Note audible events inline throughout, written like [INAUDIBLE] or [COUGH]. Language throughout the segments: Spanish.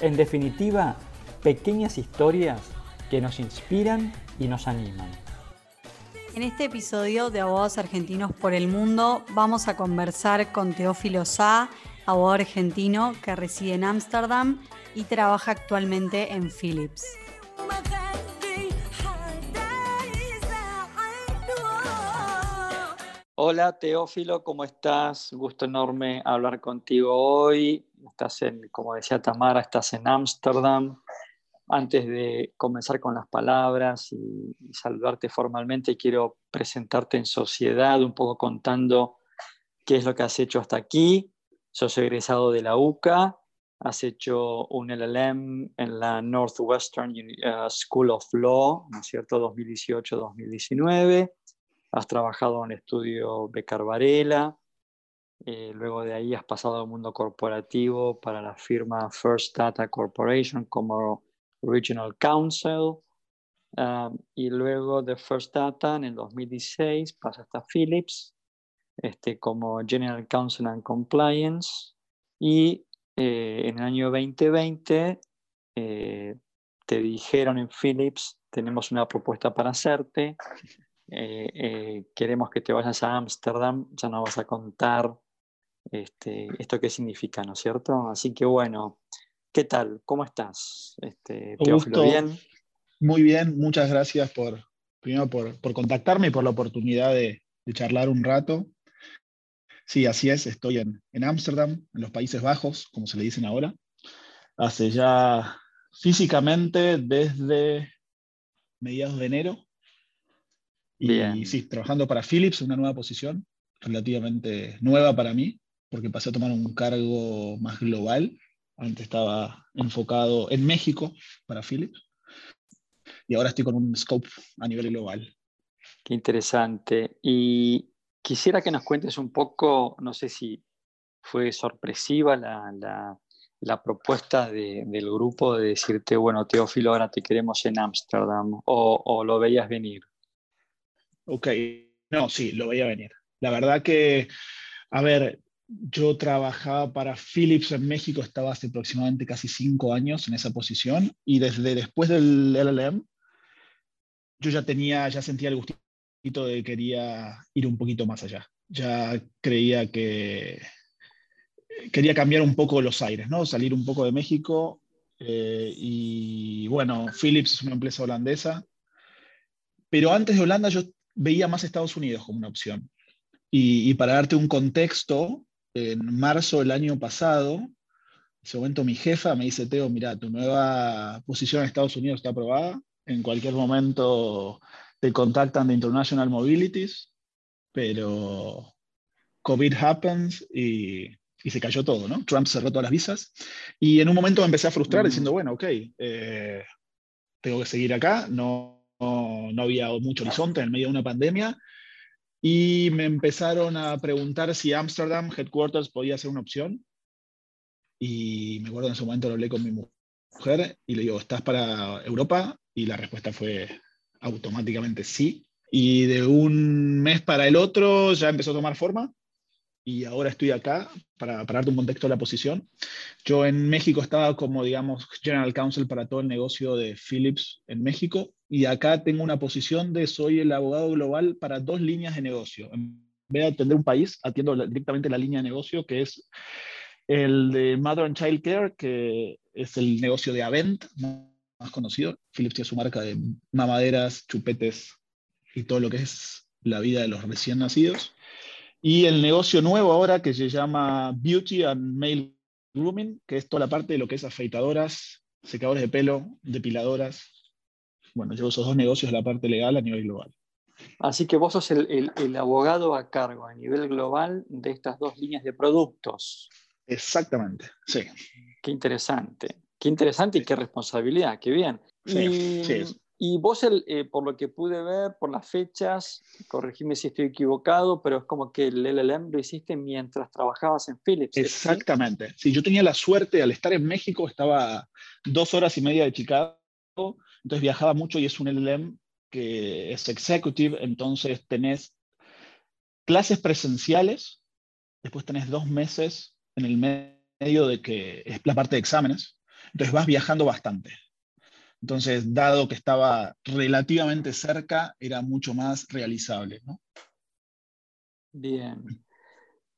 En definitiva, pequeñas historias que nos inspiran y nos animan. En este episodio de Abogados Argentinos por el Mundo vamos a conversar con Teófilo Sá, abogado argentino que reside en Ámsterdam y trabaja actualmente en Philips. Hola Teófilo, ¿cómo estás? Gusto enorme hablar contigo hoy. Estás en, como decía Tamara, estás en Ámsterdam. Antes de comenzar con las palabras y, saludarte formalmente, quiero presentarte en sociedad, un poco contando qué es lo que has hecho hasta aquí. Sos egresado de la UCA, has hecho un LLM en la Northwestern uh, School of Law, ¿no es cierto?, 2018-2019 has trabajado en el estudio Becar Varela, eh, luego de ahí has pasado al mundo corporativo para la firma First Data Corporation como Regional Counsel. Um, y luego de First Data en el 2016 pasaste a Philips este, como General Counsel and Compliance. Y eh, en el año 2020 eh, te dijeron en Philips, tenemos una propuesta para hacerte. Queremos que te vayas a Ámsterdam, ya nos vas a contar este, esto qué significa, ¿no es cierto? Así que bueno, ¿qué tal? ¿Cómo estás? Este, Teófilo, ¿bien? Muy bien, muchas gracias por, primero por, por contactarme y por la oportunidad de, de, charlar un rato. Sí, así es, estoy en Ámsterdam, en, en los Países Bajos, como se le dicen ahora. Hace ya físicamente desde mediados de enero y sí, trabajando para Philips, una nueva posición, relativamente nueva para mí, porque pasé a tomar un cargo más global. Antes estaba enfocado en México para Philips. Y ahora estoy con un scope a nivel global. Qué interesante. Y quisiera que nos cuentes un poco, no sé si fue sorpresiva la, la, la propuesta de, del grupo de decirte, bueno, Teófilo, ahora te queremos en Ámsterdam, o, o lo veías venir. Ok, no, sí, lo veía venir. La verdad que, a ver, yo trabajaba para Philips en México, estaba hace aproximadamente casi cinco años en esa posición y desde después del LLM yo ya tenía, ya sentía el gustito de que quería ir un poquito más allá. Ya creía que quería cambiar un poco los aires, ¿no? Salir un poco de México eh, y bueno, Philips es una empresa holandesa, pero antes de Holanda yo veía más Estados Unidos como una opción. Y, para darte un contexto, en marzo del año pasado, en ese momento mi jefa me dice, Teo, mira, tu nueva posición en Estados Unidos está aprobada, en cualquier momento te contactan de International Mobilities, pero COVID happens y, y, se cayó todo, ¿no? Trump cerró todas las visas y en un momento me empecé a frustrar diciendo, bueno, ok, eh, tengo que seguir acá, no, no, había mucho horizonte en medio de una pandemia. Y me empezaron a preguntar si Amsterdam Headquarters podía ser una opción. Y me acuerdo en ese momento lo hablé con mi mujer y le digo, ¿estás para Europa? Y la respuesta fue automáticamente sí. Y de un mes para el otro ya empezó a tomar forma y ahora estoy acá para, para, darte un contexto de la posición. Yo en México estaba como, digamos, General Counsel para todo el negocio de Philips en México y acá tengo una posición de soy el abogado global para dos líneas de negocio. En vez de atender un país, atiendo directamente la línea de negocio que es el de Mother and Child Care, que es el negocio de Avent, más conocido. Philips tiene su marca de mamaderas, chupetes y todo lo que es la vida de los recién nacidos. Y el negocio nuevo ahora que se llama Beauty and Male Grooming, que es toda la parte de lo que es afeitadoras, secadores de pelo, depiladoras. Bueno, llevo esos dos negocios la parte legal a nivel global. Así que vos sos el, el, abogado a cargo a nivel global de estas dos líneas de productos. Exactamente, sí. Qué interesante. Qué interesante y qué responsabilidad, qué bien. y, y, vos, eh, por lo que pude ver, por las fechas, corregime si estoy equivocado, pero es como que el LLM lo hiciste mientras trabajabas en Philips. Exactamente. ¿sí? yo tenía la suerte, al estar en México, estaba dos horas y media de Chicago, entonces viajaba mucho y es un LLM que es executive, entonces tenés clases presenciales, después tenés dos meses en el medio de que es la parte de exámenes, entonces vas viajando bastante. Entonces, dado que estaba relativamente cerca, era mucho más realizable. Bien.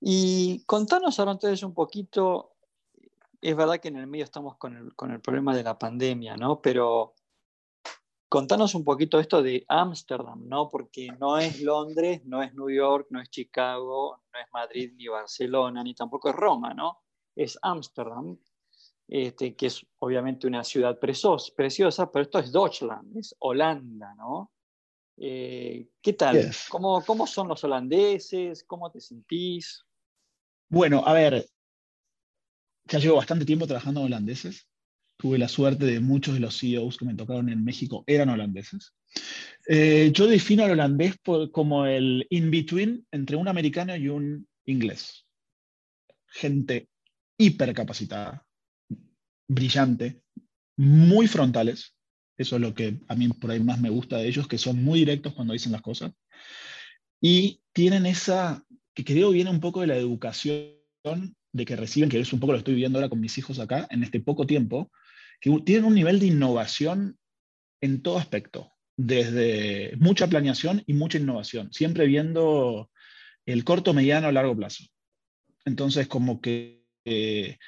Y contanos ahora entonces un poquito, es verdad que en el medio estamos con el, con el problema de la pandemia, ¿no? Pero contanos un poquito esto de Ámsterdam, ¿no? Porque no es Londres, no es New York, no es Chicago, no es Madrid ni Barcelona, ni tampoco es Roma, ¿no? Es Ámsterdam, este, que es obviamente una ciudad preciosa, pero esto es Deutschland, es Holanda, ¿no? Eh, ¿Qué tal? ¿Cómo, ¿Cómo son los holandeses? ¿Cómo te sentís? Bueno, a ver, ya llevo bastante tiempo trabajando en holandeses tuve la suerte de muchos de los CEOs que me tocaron en México eran holandeses. Eh, yo defino al holandés como el in-between entre un americano y un inglés. Gente hipercapacitada, brillante, muy frontales. Eso es lo que a mí por ahí más me gusta de ellos, que son muy directos cuando dicen las cosas. Y tienen esa, que creo viene un poco de la educación de que reciben, que es un poco lo estoy viendo ahora con mis hijos acá, en este poco tiempo, que tienen un nivel de innovación en todo aspecto, desde mucha planeación y mucha innovación, siempre viendo el corto, mediano, largo plazo. Entonces, como que eh,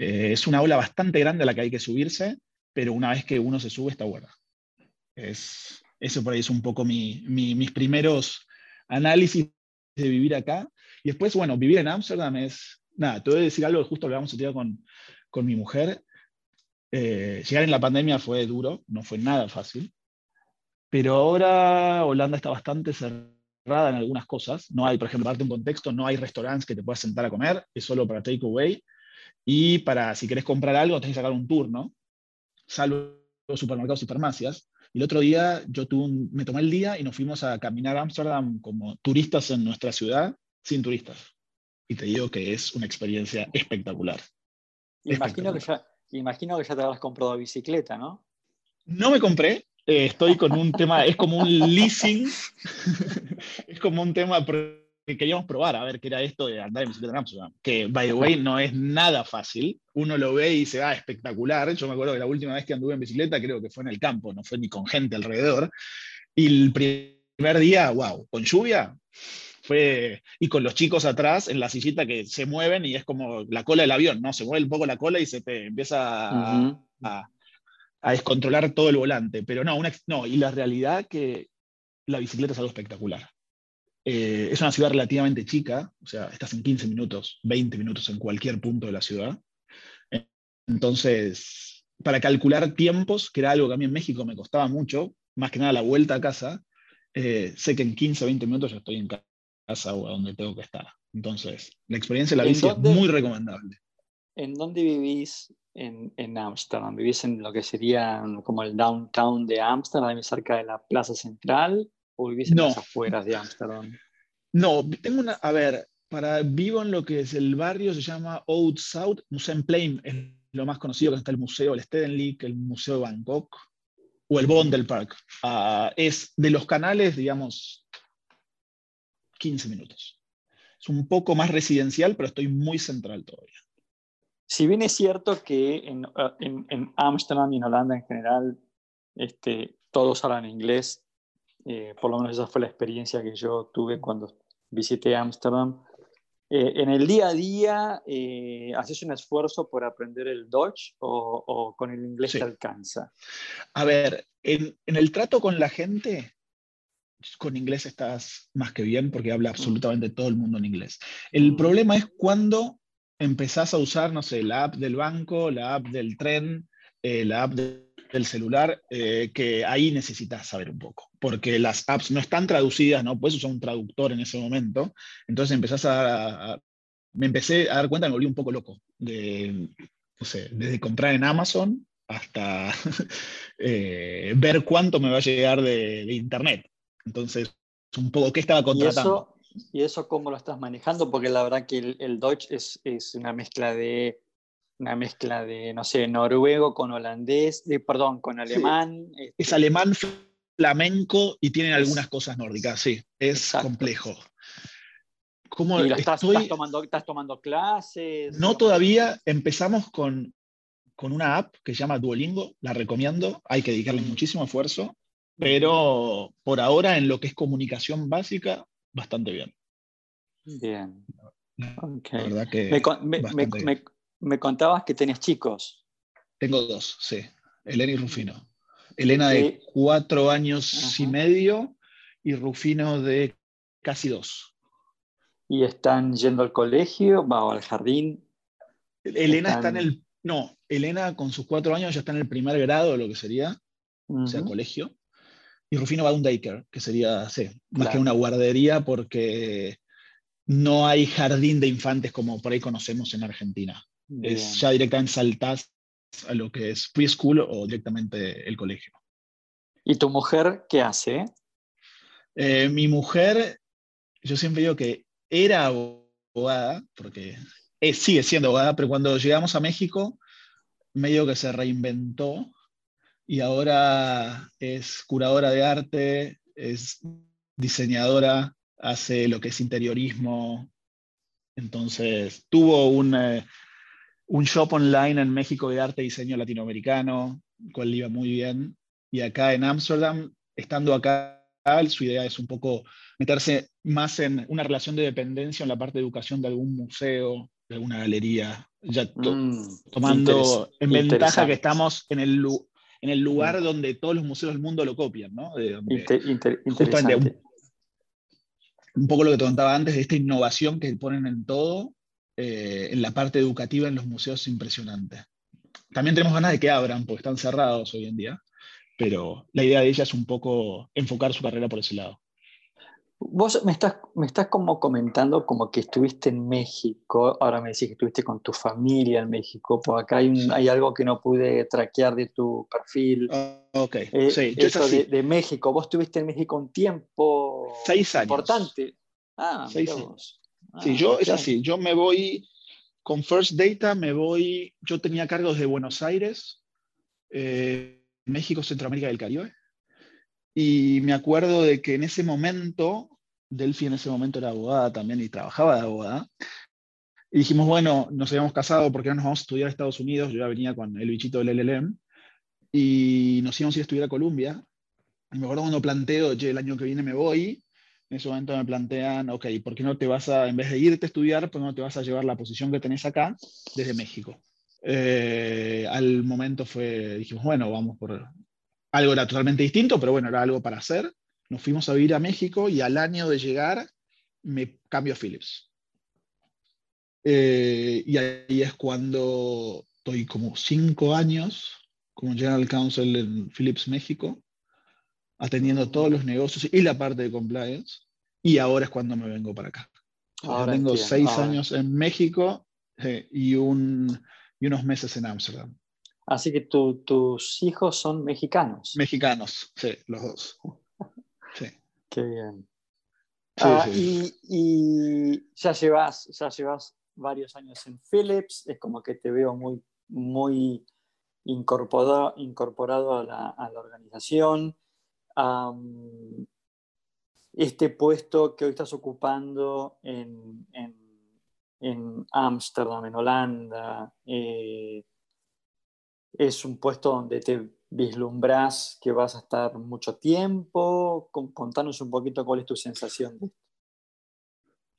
eh, es una ola bastante grande a la que hay que subirse, pero una vez que uno se sube está buena. Es, eso por ahí es un poco mis primeros análisis de vivir acá. Y después, bueno, vivir en Ámsterdam es, nada, te voy a decir algo, justo lo habíamos a con, con mi mujer, eh, llegar en la pandemia fue duro, no fue nada fácil, pero ahora Holanda está bastante cerrada en algunas cosas. No hay, por ejemplo, parte un contexto, no hay restaurantes que te puedas sentar a comer, es solo para takeaway. Y para, si querés comprar algo, tenés que sacar un tour, ¿no? Salvo supermercados y farmacias. Y el otro día yo tuve me tomé el día y nos fuimos a caminar a Ámsterdam como turistas en nuestra ciudad, sin turistas. Y te digo que es una experiencia espectacular. Imagino que ya, Imagino que ya te habrás comprado bicicleta, ¿no? No me compré, eh, estoy con un tema, es como un leasing, [LAUGHS] es como un tema que queríamos probar, a ver qué era esto de andar en bicicleta en Amsterdam, que, by the way, no es nada fácil. Uno lo ve y se va ah, espectacular. Yo me acuerdo que la última vez que anduve en bicicleta creo que fue en el campo, no fue ni con gente alrededor. Y el primer día, wow, con lluvia, y con los chicos atrás en la sillita que se mueven y es como la cola del avión, ¿no? Se mueve un poco la cola y se te empieza a, descontrolar todo el volante. Pero no, una, no, y la realidad que la bicicleta es algo espectacular. Eh, es una ciudad relativamente chica, o sea, estás en 15 minutos, 20 minutos en cualquier punto de la ciudad. Entonces, para calcular tiempos, que era algo que a mí en México me costaba mucho, más que nada la vuelta a casa, eh, sé que en 15 o 20 minutos ya estoy en casa o a donde tengo que estar. Entonces, la experiencia de la bici es muy recomendable. ¿En dónde vivís en Ámsterdam? ¿Vivís en lo que sería como el downtown de Ámsterdam, cerca de la plaza central? ¿O vivís en las afueras de Ámsterdam? No, tengo una. A ver, para, vivo en lo que es el barrio, se llama Oud South, Museumplein, es lo más conocido, que está el museo, el Stedelijk, el museo de Bangkok, o el Vondelpark. Uh, es de los canales, digamos, 15 minutos. Es un poco más residencial, pero estoy muy central todavía. Si bien es cierto que en, Ámsterdam y en Holanda en general este, todos hablan inglés, eh, por lo menos esa fue la experiencia que yo tuve cuando visité Ámsterdam. Eh, ¿En el día a día eh, haces un esfuerzo por aprender el Dutch o, con el inglés te alcanza? A ver, en, en, el trato con la gente, con inglés estás más que bien porque habla absolutamente todo el mundo en inglés. El problema es cuando empezás a usar, no sé, la app del banco, la app del tren, eh, la app del celular, eh, que ahí necesitas saber un poco, porque las apps no están traducidas, no puedes usar un traductor en ese momento, entonces empezás a, me empecé a dar cuenta, me volví un poco loco de no sé, desde comprar en Amazon hasta [LAUGHS] eh, ver cuánto me va a llegar de, internet. Entonces, un poco qué estaba contratando. ¿Y eso, ¿Y eso cómo lo estás manejando? Porque la verdad que el, el Deutsch es, es, una mezcla de una mezcla de, no sé, noruego con holandés, de, perdón, con alemán. Es este alemán flamenco y tienen algunas cosas nórdicas, sí, es complejo. ¿Cómo estás, estás, tomando, ¿Estás tomando clases? No todavía, empezamos con, con una app que se llama Duolingo, la recomiendo, hay que dedicarle muchísimo esfuerzo, pero por ahora en lo que es comunicación básica, bastante bien. Bien. verdad que me, contabas que tenías chicos. Tengo dos, sí, Elena y Rufino. Elena de cuatro años y medio y Rufino de casi dos. ¿Y están yendo al colegio o al jardín? Elena está en el... No, Elena con sus cuatro años ya está en el primer grado, lo que sería, o sea, colegio. Y Rufino va a un daycare, que sería, sí, más que una guardería, porque no hay jardín de infantes como por ahí conocemos en Argentina. Es ya directamente saltás a lo que es preschool o directamente el colegio. ¿Y tu mujer qué hace? Eh, mi mujer, yo siempre digo que era abogada, porque sigue siendo abogada, pero cuando llegamos a México, medio que se reinventó y ahora es curadora de arte, es diseñadora, hace lo que es interiorismo. Entonces, tuvo un, eh, un shop online en México de arte y diseño latinoamericano, cual iba muy bien. Y acá en Ámsterdam, estando acá, su idea es un poco meterse más en una relación de dependencia en la parte de educación de algún museo, de alguna galería, ya mm, tomando en ventaja que estamos en el, en el lugar mm. donde todos los museos del mundo lo copian, ¿no? justamente un, poco lo que te contaba antes de esta innovación que ponen en todo, eh, en la parte educativa en los museos es impresionante. También tenemos ganas de que abran, porque están cerrados hoy en día, pero la idea de ella es un poco enfocar su carrera por ese lado. Vos me estás, me estás como comentando como que estuviste en México, ahora me decís que estuviste con tu familia en México, pues acá hay, hay algo que no pude traquear de tu perfil. Ah, ok, eh, sí, eso de, México, vos estuviste en México un tiempo Seis años. importante. Ah, Seis años. Sí, yo es así, yo me voy con First Data, me voy, yo tenía cargos de Buenos Aires, eh, México, Centroamérica y el Caribe. Y me acuerdo de que en ese momento, Delphi en ese momento era abogada también y trabajaba de abogada. Y dijimos, bueno, nos habíamos casado, porque no nos vamos a estudiar a Estados Unidos? Yo ya venía con el bichito del LLM. Y nos íbamos a ir a estudiar a Colombia. Y me acuerdo cuando planteo, oye, el año que viene me voy. En ese momento me plantean, ok, ¿por qué no te vas a, en vez de irte a estudiar, por qué no te vas a llevar la posición que tenés acá desde México? Eh, al momento fue, dijimos, bueno, vamos por, algo era totalmente distinto, pero bueno, era algo para hacer. Nos fuimos a vivir a México y al año de llegar me cambio a Philips. Eh, y ahí es cuando estoy como cinco años como General Counsel en Philips México, atendiendo todos los negocios y la parte de compliance. Y ahora es cuando me vengo para acá. Ahora tengo seis años en México eh, y, un, y unos meses en Ámsterdam. Así que tus hijos son mexicanos. Mexicanos, sí, los dos. [LAUGHS] Sí. Qué bien. Ah, y, ya, llevas, ya llevas varios años en Philips, es como que te veo muy, muy incorporado, incorporado a, la, organización. Este puesto que hoy estás ocupando en, en, Ámsterdam, en, Holanda, eh, es un puesto donde te vislumbras que vas a estar mucho tiempo. Contanos un poquito cuál es tu sensación.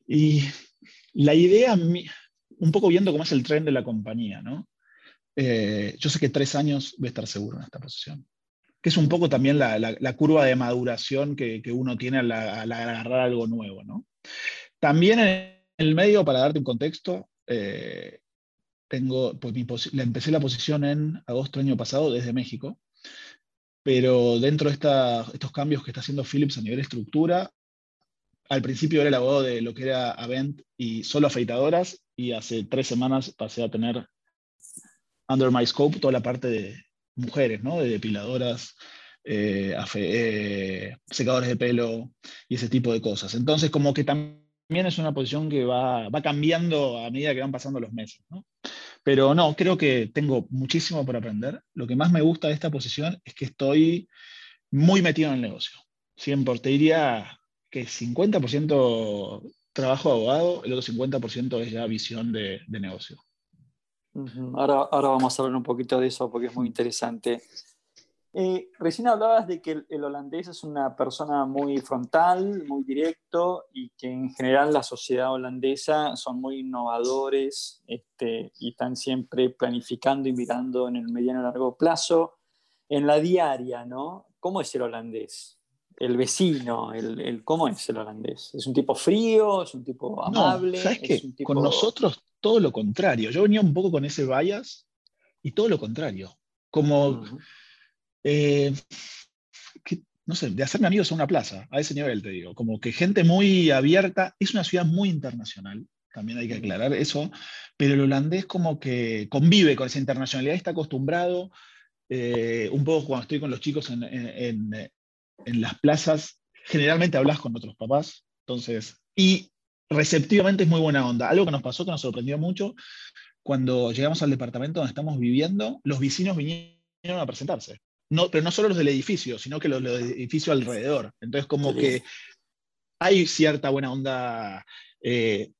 Y la idea, un poco viendo cómo es el tren de la compañía, ¿no? Eh, yo sé que tres años voy a estar seguro en esta posición. Que es un poco también la, curva de maduración que, uno tiene al, agarrar algo nuevo, ¿no? También en el medio, para darte un contexto, eh, tengo, pues empecé la posición en agosto del año pasado desde México, pero dentro de estos cambios que está haciendo Philips a nivel estructura, al principio era el abogado de lo que era Avent y solo afeitadoras, y hace tres semanas pasé a tener under my scope toda la parte de mujeres, ¿no? De depiladoras, eh, eh, secadores de pelo y ese tipo de cosas. Entonces, como que también es una posición que va, va cambiando a medida que van pasando los meses. Pero no, creo que tengo muchísimo por aprender. Lo que más me gusta de esta posición es que estoy muy metido en el negocio. Siempre te diría que 50% trabajo abogado, el otro 50% es ya visión de, negocio. Ahora, ahora vamos a hablar un poquito de eso porque es muy interesante. Eh, recién hablabas de que el, holandés es una persona muy frontal, muy directo y que en general la sociedad holandesa son muy innovadores este, y están siempre planificando y mirando en el mediano y largo plazo. En la diaria, ¿no? ¿Cómo es el holandés? El vecino, el, ¿cómo es el holandés? ¿Es un tipo frío? ¿Es un tipo amable? ¿sabes qué? Con nosotros todo lo contrario. Yo venía un poco con ese bias y todo lo contrario. Como... Eh, no sé, de hacerme amigos en una plaza, a ese nivel te digo, como que gente muy abierta, es una ciudad muy internacional, también hay que aclarar eso, pero el holandés como que convive con esa internacionalidad, está acostumbrado, eh, un poco cuando estoy con los chicos en, en, las plazas, generalmente hablas con otros papás, entonces, y receptivamente es muy buena onda. Algo que nos pasó, que nos sorprendió mucho, cuando llegamos al departamento donde estamos viviendo, los vecinos vinieron a presentarse pero no solo los del edificio, sino que los, del edificio alrededor. Entonces, como que hay cierta buena onda. Eh,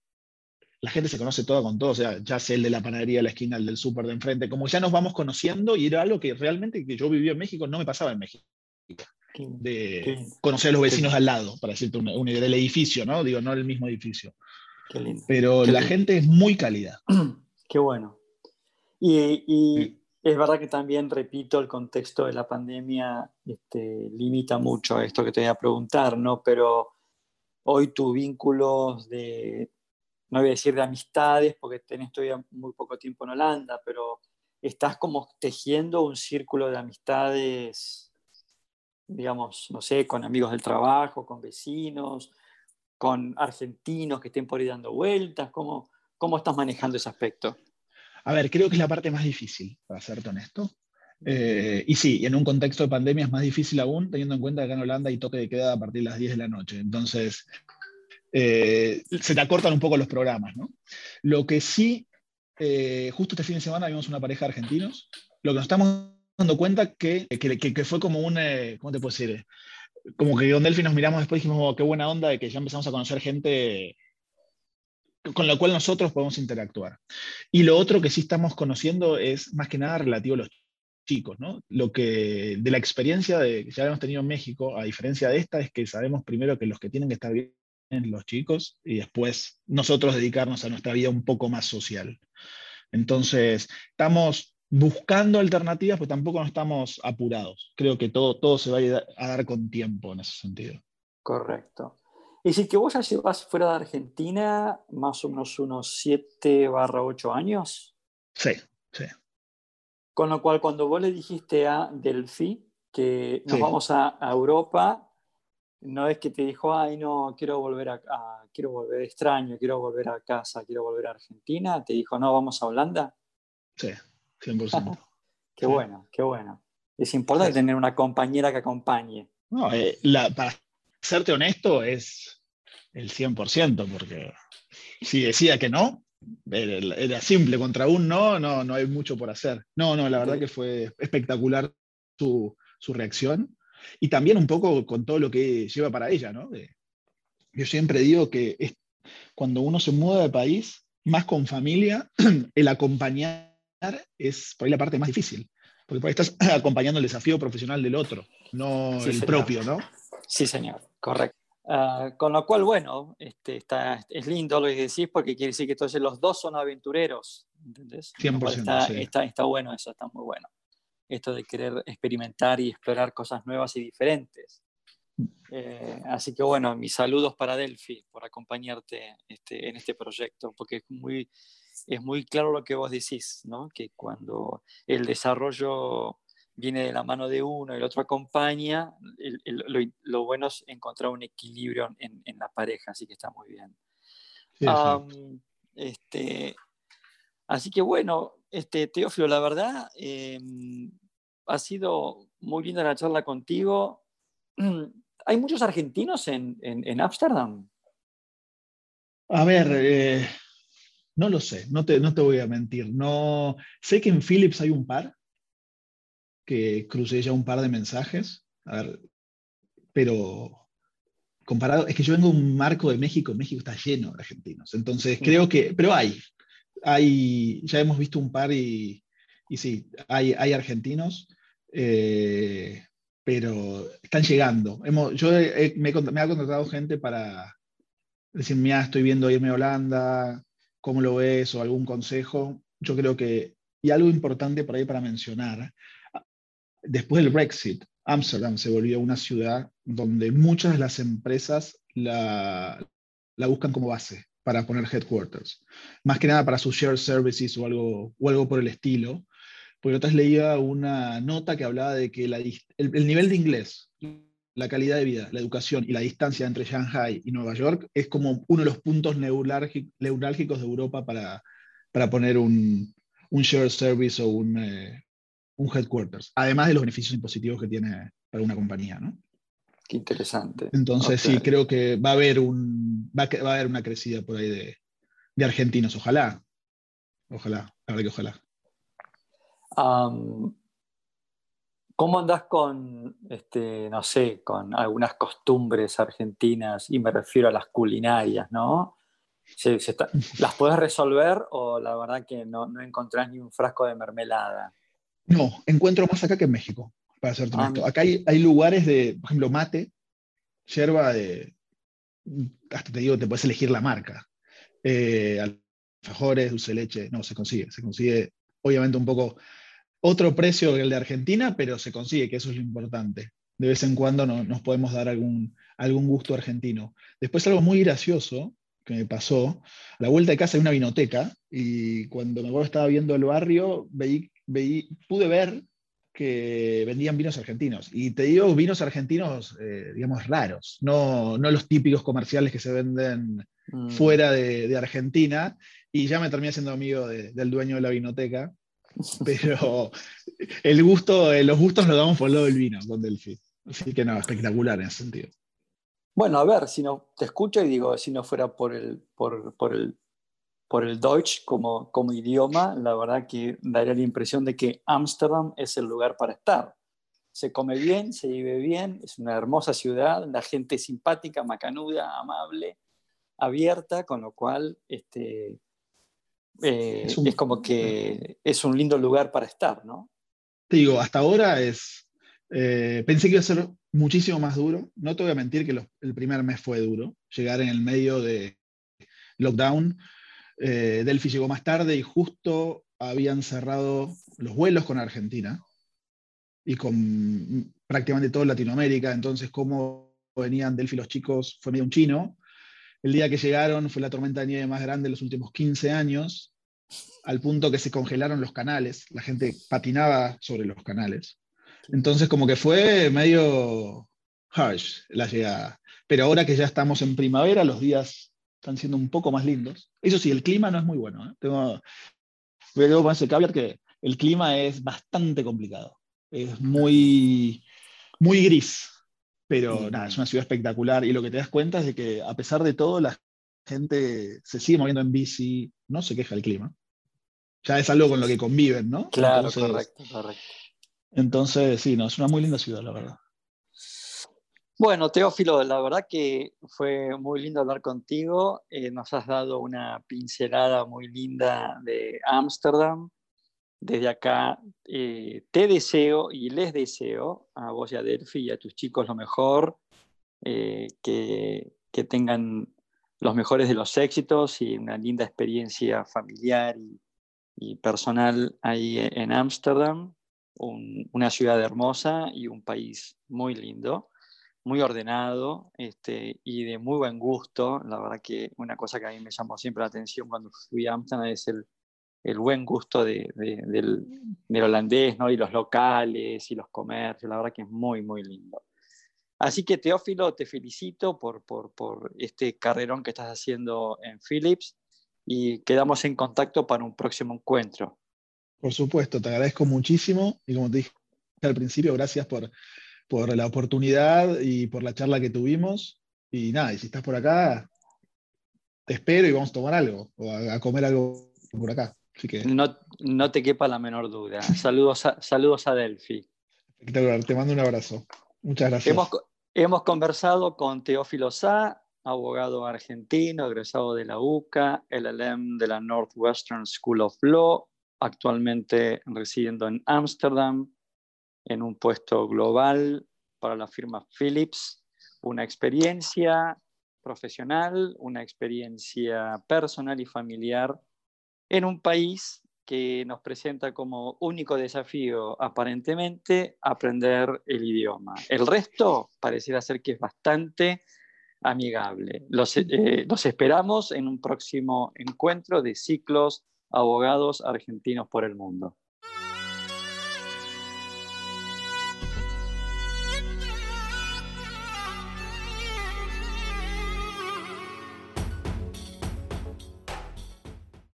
la gente se conoce toda con todo, o sea, ya sé el de la panadería de la esquina, el del súper de enfrente, como ya nos vamos conociendo y era algo que realmente que yo vivía en México no me pasaba en México. De conocer a los vecinos al lado, para decirte una, idea del edificio, ¿no? Digo, no el mismo edificio. Pero la gente es muy cálida. [CLEARS THROAT] Qué bueno. Y, es verdad que también, repito, el contexto de la pandemia este, limita mucho esto que te voy a preguntar, ¿no? Pero hoy tus vínculos de, no voy a decir de amistades, porque tenés todavía muy poco tiempo en Holanda, pero estás como tejiendo un círculo de amistades, digamos, no sé, con amigos del trabajo, con vecinos, con argentinos que estén por ahí dando vueltas, ¿cómo, cómo estás manejando ese aspecto? A ver, creo que es la parte más difícil, para serte honesto. Eh, y sí, en un contexto de pandemia es más difícil aún, teniendo en cuenta que en Holanda hay toque de queda a partir de las 10 de la noche. Entonces, eh, se te acortan un poco los programas, ¿no? Lo que sí, eh, justo este fin de semana vimos una pareja de argentinos, lo que nos estamos dando cuenta que, que, fue como un, ¿cómo te puedo decir? Como que con Delphi nos miramos después y dijimos, oh, qué buena onda de que ya empezamos a conocer gente con la cual nosotros podemos interactuar. Y lo otro que sí estamos conociendo es más que nada relativo a los chicos, ¿no? Lo que de la experiencia de, que ya hemos tenido en México, a diferencia de esta, es que sabemos primero que los que tienen que estar bien los chicos y después nosotros dedicarnos a nuestra vida un poco más social. Entonces, estamos buscando alternativas, pero tampoco no estamos apurados. Creo que todo, todo se va a dar con tiempo en ese sentido. Correcto. Es decir, que vos ya llevas fuera de Argentina más o menos unos 7 barra 8 años. Sí, sí. Con lo cual, cuando vos le dijiste a Delphi que nos vamos a, Europa, no es que te dijo, ay, no, quiero volver a, quiero volver extraño, quiero volver a casa, quiero volver a Argentina, te dijo, no, vamos a Holanda. Sí, 100%. [LAUGHS] qué bueno, qué bueno. Es importante tener una compañera que acompañe. No, eh, la, para serte honesto, es el 100%, porque si decía que no, era, simple, contra un no, no, no hay mucho por hacer. No, no, la verdad que fue espectacular su, reacción y también un poco con todo lo que lleva para ella, ¿no? yo siempre digo que es, cuando uno se muda de país, más con familia, [CLEARS THROAT] el acompañar es por ahí la parte más difícil, porque por ahí estás [CLEARS THROAT] acompañando el desafío profesional del otro, no el propio, ¿no? Sí, señor, correcto. Ah, con lo cual, bueno, este, está, es lindo lo que decís porque quiere decir que entonces los dos son aventureros. ¿entendés? 100%, está, está, bueno eso, está muy bueno. Esto de querer experimentar y explorar cosas nuevas y diferentes. Eh, así que bueno, mis saludos para Delphi por acompañarte este, en este proyecto, porque es muy, es muy claro lo que vos decís, ¿no? que cuando el desarrollo viene de la mano de uno y el otro acompaña, lo, bueno es encontrar un equilibrio en, la pareja, así que está muy bien. este, así que bueno, este, Teófilo, la verdad, em, ha sido muy linda la charla contigo. [CLEARS THROAT] ¿Hay muchos argentinos en Ámsterdam? A ver, eh, no lo sé, no te, no te voy a mentir. No, sé que en Philips hay un par, que crucé ya un par de mensajes, a ver, pero comparado, es que yo vengo de un marco de México, México está lleno de argentinos, entonces creo que, pero hay, hay, ya hemos visto un par y, y sí, hay, hay argentinos, eh, pero están llegando. Hemos, yo me, me ha contratado gente para decir, mira, estoy viendo irme a Holanda, ¿cómo lo ves? O algún consejo. Yo creo que, y algo importante por ahí para mencionar, después del Brexit, Amsterdam se volvió una ciudad donde muchas de las empresas la, la buscan como base para poner headquarters. Más que nada para sus shared services o algo, o algo por el estilo. Porque otras leía una nota que hablaba de que el, el, nivel de inglés la calidad de vida, la educación y la distancia entre Shanghai y Nueva York es como uno de los puntos neurálgicos de Europa para, para poner un, un shared service o un, eh, un, headquarters, además de los beneficios impositivos que tiene para una compañía. ¿no? Qué interesante. Entonces sí, creo que va a haber, un, va a, va a haber una crecida por ahí de, de, argentinos, ojalá. Ojalá, la verdad que ojalá. ¿Cómo andás con, este, no sé, con algunas costumbres argentinas? Y me refiero a las culinarias, ¿no? ¿Las puedes resolver o la verdad que no, no, encontrás ni un frasco de mermelada? No, encuentro más acá que en México, para ser ah, honesto. Acá hay, hay, lugares de, por ejemplo, mate, yerba de, hasta te digo, te puedes elegir la marca. Eh, alfajores, dulce leche, no, se consigue, se consigue obviamente un poco otro precio que el de Argentina, pero se consigue, que eso es lo importante. De vez en cuando no, nos podemos dar algún, algún gusto argentino. Después algo muy gracioso que me pasó, a la vuelta de casa hay una vinoteca y cuando me estaba viendo el barrio, veí, veí, pude ver que vendían vinos argentinos. Y te digo vinos argentinos, eh, digamos, raros, no, no, los típicos comerciales que se venden mm. fuera de, Argentina. Y ya me terminé siendo amigo del dueño de la vinoteca, [LAUGHS] pero el gusto, eh, los gustos los damos por el lado del vino con Delphi. Así que no, espectacular en ese sentido. Bueno, a ver, si no, te escucho y digo, si no fuera por el, por, por el, por el Deutsch como, como idioma, la verdad que daría la impresión de que Ámsterdam es el lugar para estar. Se come bien, se vive bien, es una hermosa ciudad, la gente es simpática, macanuda, amable, abierta, con lo cual este, eh, es, como que es un lindo lugar para estar, ¿no? Te digo, hasta ahora es... Eh, pensé que iba a ser muchísimo más duro. No te voy a mentir que el primer mes fue duro. Llegar en el medio de lockdown. Eh, Delphi llegó más tarde y justo habían cerrado los vuelos con Argentina y con prácticamente toda Latinoamérica. Entonces, cómo venían Delphi los chicos fue medio un chino. El día que llegaron fue la tormenta de nieve más grande de los últimos 15 años, al punto que se congelaron los canales, la gente patinaba sobre los canales. Entonces como que fue medio harsh la llegada. Pero ahora que ya estamos en primavera, los días están siendo un poco más lindos. Eso sí, el clima no es muy bueno. ¿eh? Tengo, luego con ese caveat que el clima es bastante complicado. Es muy, muy gris. Pero nada, es una ciudad espectacular y lo que te das cuenta es de que a pesar de todo, la gente se sigue moviendo en bici, no se queja el clima. Ya es algo con lo que conviven, ¿no? Claro, correcto, correcto. Entonces, sí, no, es una muy linda ciudad, la verdad. Bueno, Teófilo, la verdad que fue muy lindo hablar contigo. Eh, nos has dado una pincelada muy linda de Ámsterdam. Desde acá eh, te deseo y les deseo a vos y a Delphi y a tus chicos lo mejor, eh, que, tengan los mejores de los éxitos y una linda experiencia familiar y, personal ahí en Ámsterdam, una ciudad hermosa y un país muy lindo, muy ordenado este, y de muy buen gusto. La verdad que una cosa que a mí me llamó siempre la atención cuando fui a Ámsterdam es el, el buen gusto de, del, holandés, ¿no? Y los locales y los comercios, la verdad que es muy, muy lindo. Así que Teófilo, te felicito por, por, por este carrerón que estás haciendo en Philips y quedamos en contacto para un próximo encuentro. Por supuesto, te agradezco muchísimo y como te dije al principio, gracias por, por la oportunidad y por la charla que tuvimos. Y nada, y si estás por acá, te espero y vamos a tomar algo o a, comer algo por acá. Así que... no, no te quepa la menor duda. Saludos a, saludos a Delphi. Espectacular, te mando un abrazo. Muchas gracias. Hemos, hemos conversado con Teófilo Sá, abogado argentino, egresado de la UCA, LLM de la Northwestern School of Law, actualmente residiendo en Ámsterdam, en un puesto global para la firma Philips, una experiencia profesional, una experiencia personal y familiar en un país que nos presenta como único desafío aparentemente aprender el idioma. El resto pareciera ser que es bastante amigable. Los, eh, los esperamos en un próximo encuentro de ciclos abogados argentinos por el mundo.